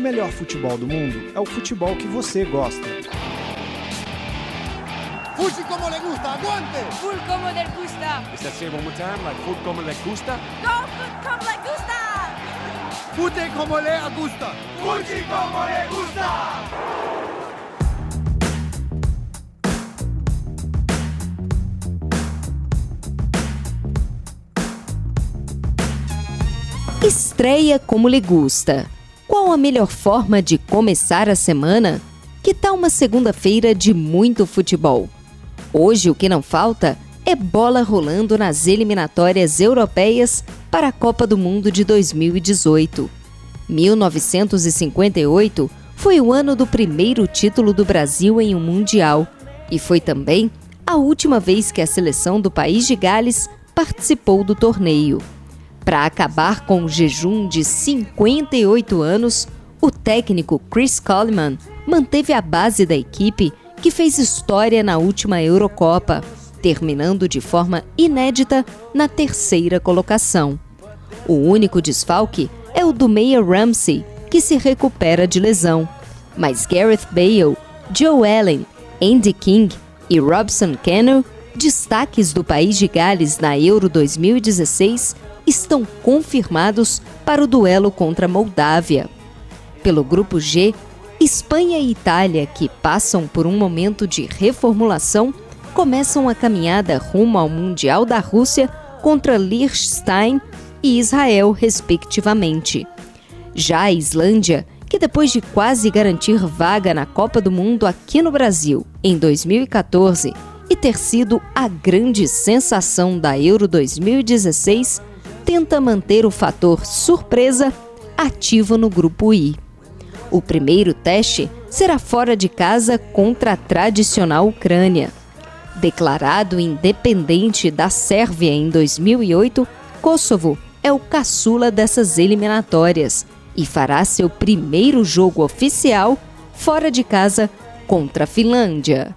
o melhor futebol do mundo é o futebol que você gosta. Fuji como le gusta, aguante! Full como le gusta. Is that say one more time? Like food como le gusta? Go food como le gusta. Fute como le gusta! Fuji como le gusta. Estreia como lhe gusta. Qual a melhor forma de começar a semana? Que tal uma segunda-feira de muito futebol? Hoje o que não falta é bola rolando nas eliminatórias europeias para a Copa do Mundo de 2018. 1958 foi o ano do primeiro título do Brasil em um Mundial e foi também a última vez que a seleção do país de Gales participou do torneio. Para acabar com o jejum de 58 anos, o técnico Chris Coleman manteve a base da equipe que fez história na última Eurocopa, terminando de forma inédita na terceira colocação. O único desfalque é o do meia Ramsey, que se recupera de lesão. Mas Gareth Bale, Joe Allen, Andy King e Robson Cano, destaques do país de Gales na Euro 2016, estão confirmados para o duelo contra a Moldávia. Pelo grupo G, Espanha e Itália, que passam por um momento de reformulação, começam a caminhada rumo ao Mundial da Rússia contra Liechtenstein e Israel, respectivamente. Já a Islândia, que depois de quase garantir vaga na Copa do Mundo aqui no Brasil em 2014 e ter sido a grande sensação da Euro 2016, tenta manter o fator surpresa ativo no grupo I. O primeiro teste será fora de casa contra a tradicional Ucrânia. Declarado independente da Sérvia em 2008, Kosovo é o caçula dessas eliminatórias e fará seu primeiro jogo oficial fora de casa contra a Finlândia.